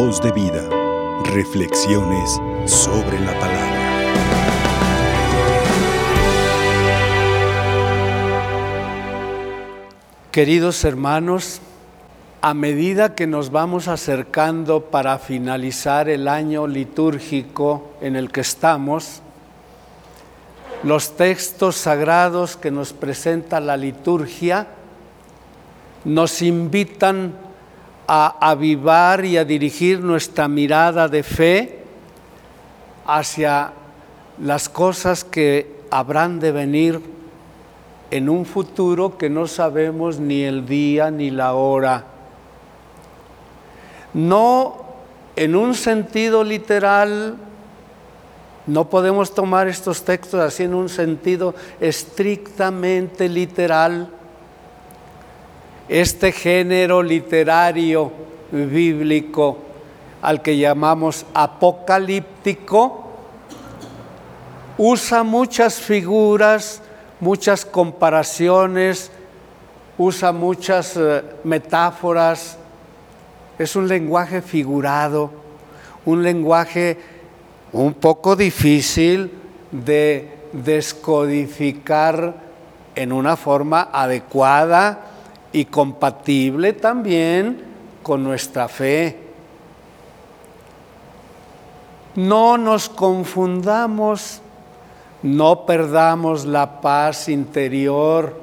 Voz de vida. Reflexiones sobre la palabra. Queridos hermanos, a medida que nos vamos acercando para finalizar el año litúrgico en el que estamos, los textos sagrados que nos presenta la liturgia nos invitan a avivar y a dirigir nuestra mirada de fe hacia las cosas que habrán de venir en un futuro que no sabemos ni el día ni la hora. No en un sentido literal, no podemos tomar estos textos así en un sentido estrictamente literal. Este género literario bíblico al que llamamos apocalíptico usa muchas figuras, muchas comparaciones, usa muchas eh, metáforas. Es un lenguaje figurado, un lenguaje un poco difícil de descodificar en una forma adecuada y compatible también con nuestra fe. No nos confundamos, no perdamos la paz interior,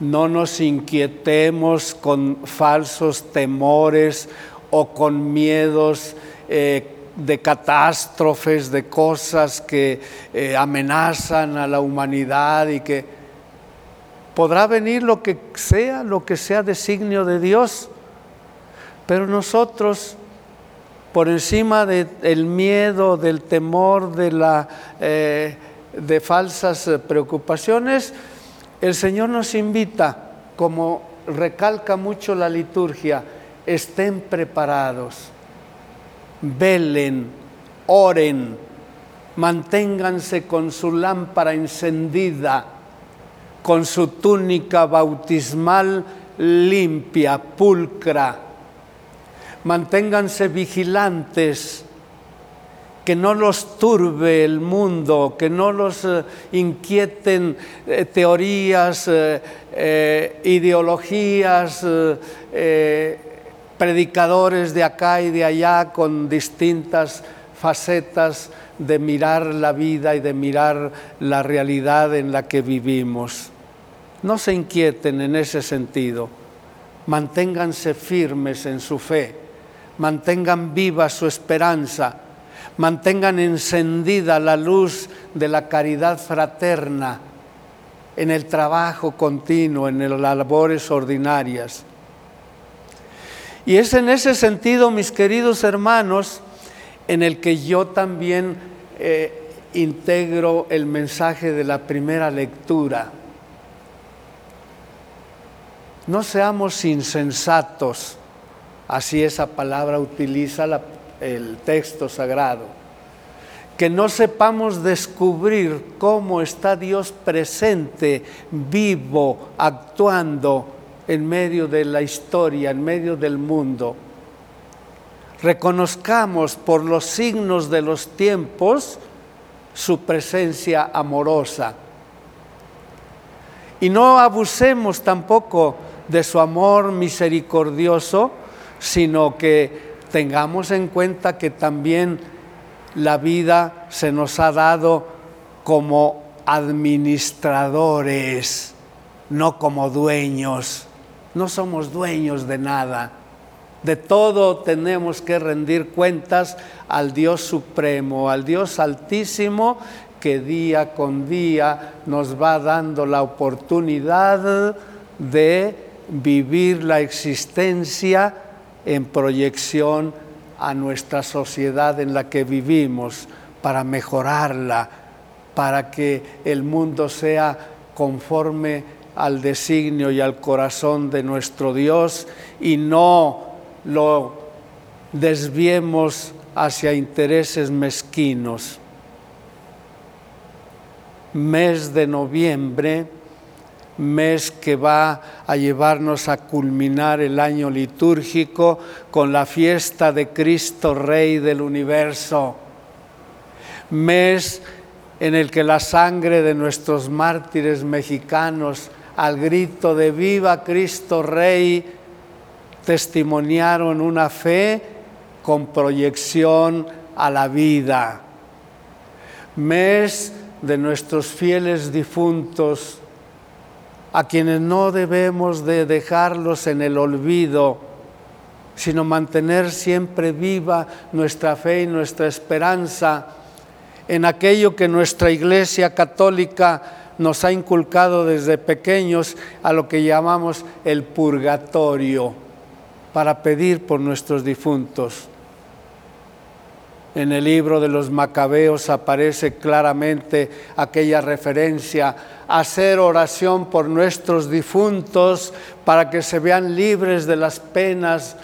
no nos inquietemos con falsos temores o con miedos eh, de catástrofes, de cosas que eh, amenazan a la humanidad y que podrá venir lo que sea, lo que sea designio de Dios, pero nosotros, por encima del miedo, del temor, de, eh, falsas preocupaciones, el Señor nos invita, como recalca mucho la liturgia, estén preparados velen, oren, manténganse con su lámpara encendida, con su túnica bautismal limpia, pulcra. Manténganse vigilantes, que no los turbe el mundo, que no los eh, inquieten eh, teorías, eh, ideologías, predicadores de acá y de allá con distintas facetas de mirar la vida y de mirar la realidad en la que vivimos. No se inquieten en ese sentido, manténganse firmes en su fe, mantengan viva su esperanza, mantengan encendida la luz de la caridad fraterna en el trabajo continuo, en las labores ordinarias. Y es en ese sentido, mis queridos hermanos, en el que yo también eh, integro el mensaje de la primera lectura. No seamos insensatos, así esa palabra utiliza el texto sagrado. Que no sepamos descubrir cómo está Dios presente, vivo, actuando en medio de la historia, en medio del mundo. Reconozcamos por los signos de los tiempos su presencia amorosa. Y no abusemos tampoco de su amor misericordioso, sino que tengamos en cuenta que también la vida se nos ha dado como administradores, no como dueños no somos dueños de nada. De todo tenemos que rendir cuentas al Dios Supremo, al Dios Altísimo, que día con día nos va dando la oportunidad de vivir la existencia en proyección a nuestra sociedad en la que vivimos, para mejorarla, para que el mundo sea conforme al designio y al corazón de nuestro Dios y no lo desviemos hacia intereses mezquinos. Mes de noviembre, mes que va a llevarnos a culminar el año litúrgico con la fiesta de Cristo Rey del universo. Mes en el que la sangre de nuestros mártires mexicanos al grito de viva Cristo Rey testimoniaron una fe con proyección a la vida. Mes de nuestros fieles difuntos, a quienes no debemos de dejarlos en el olvido, sino mantener siempre viva nuestra fe y nuestra esperanza en aquello que nuestra Iglesia Católica nos ha inculcado desde pequeños a lo que llamamos el purgatorio, para pedir por nuestros difuntos. En el libro de los Macabeos aparece claramente aquella referencia hacer oración por nuestros difuntos para que se vean libres de las penas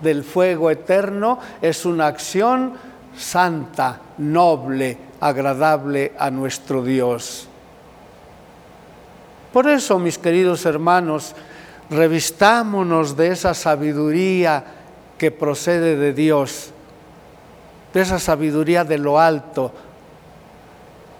del fuego eterno. Es una acción santa, noble, agradable a nuestro Dios. Por eso, mis queridos hermanos, revistámonos de esa sabiduría que procede de Dios esa sabiduría de lo alto.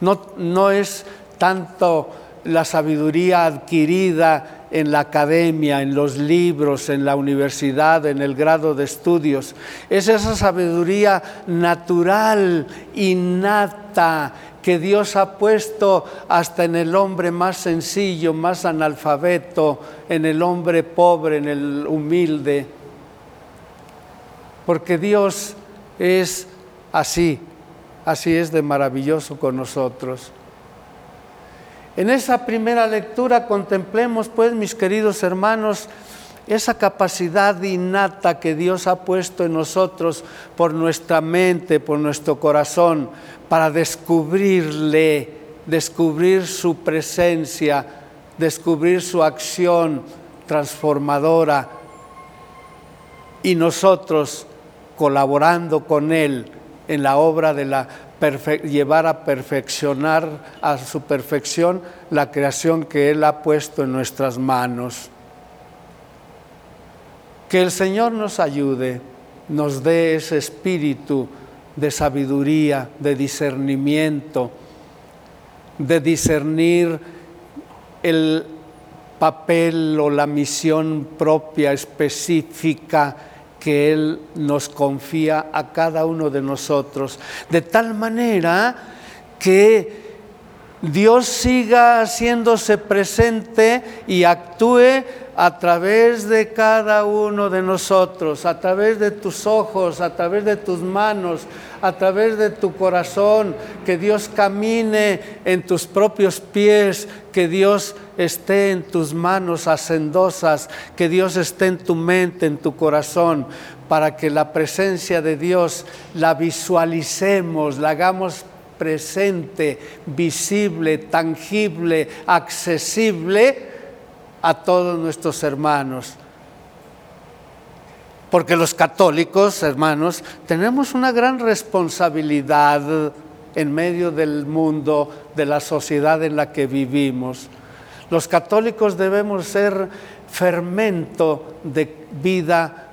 No, no es tanto la sabiduría adquirida en la academia, en los libros, en la universidad, en el grado de estudios. Es esa sabiduría natural, innata, que Dios ha puesto hasta en el hombre más sencillo, más analfabeto, en el hombre pobre, en el humilde. Porque Dios es Así, así es de maravilloso con nosotros. En esa primera lectura contemplemos, pues, mis queridos hermanos, esa capacidad innata que Dios ha puesto en nosotros por nuestra mente, por nuestro corazón, para descubrirle, descubrir su presencia, descubrir su acción transformadora y nosotros colaborando con Él en la obra de la llevar a perfeccionar a su perfección la creación que Él ha puesto en nuestras manos. Que el Señor nos ayude, nos dé ese espíritu de sabiduría, de discernimiento, de discernir el papel o la misión propia, específica, que Él nos confía a cada uno de nosotros, de tal manera que Dios siga haciéndose presente y actúe a través de cada uno de nosotros, a través de tus ojos, a través de tus manos, a través de tu corazón, que Dios camine en tus propios pies, que Dios esté en tus manos hacendosas, que Dios esté en tu mente, en tu corazón, para que la presencia de Dios la visualicemos, la hagamos presente, visible, tangible, accesible a todos nuestros hermanos. Porque los católicos, hermanos, tenemos una gran responsabilidad en medio del mundo, de la sociedad en la que vivimos. Los católicos debemos ser fermento de vida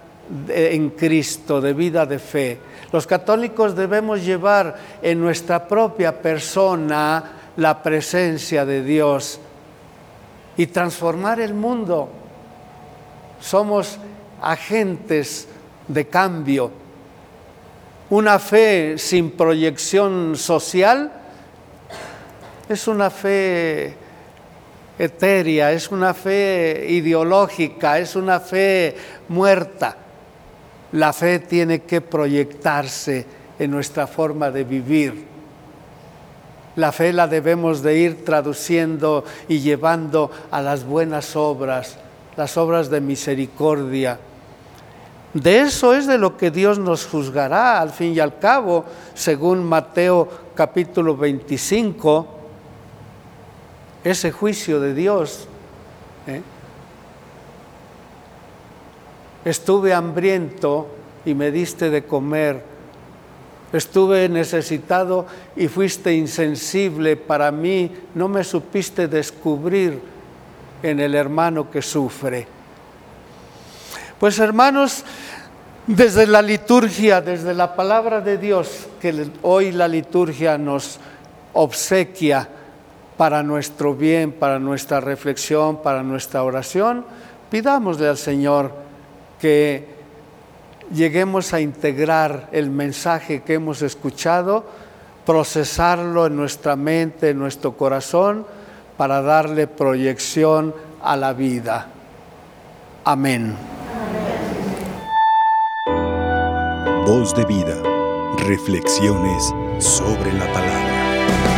en Cristo, de vida de fe. Los católicos debemos llevar en nuestra propia persona la presencia de Dios y transformar el mundo. Somos agentes de cambio. Una fe sin proyección social es una fe etérea, es una fe ideológica, es una fe muerta. La fe tiene que proyectarse en nuestra forma de vivir. La fe la debemos de ir traduciendo y llevando a las buenas obras, las obras de misericordia. De eso es de lo que Dios nos juzgará al fin y al cabo, según Mateo capítulo 25, ese juicio de Dios. ¿eh? Estuve hambriento y me diste de comer. Estuve necesitado y fuiste insensible para mí. No me supiste descubrir. en el hermano que sufre. Pues hermanos, desde la liturgia, desde la palabra de Dios, que hoy la liturgia nos obsequia para nuestro bien, para nuestra reflexión, para nuestra oración, pidámosle al Señor que lleguemos a integrar el mensaje que hemos escuchado, procesarlo en nuestra mente, en nuestro corazón, para darle proyección a la vida. Amén. Voz de vida. Reflexiones sobre la palabra.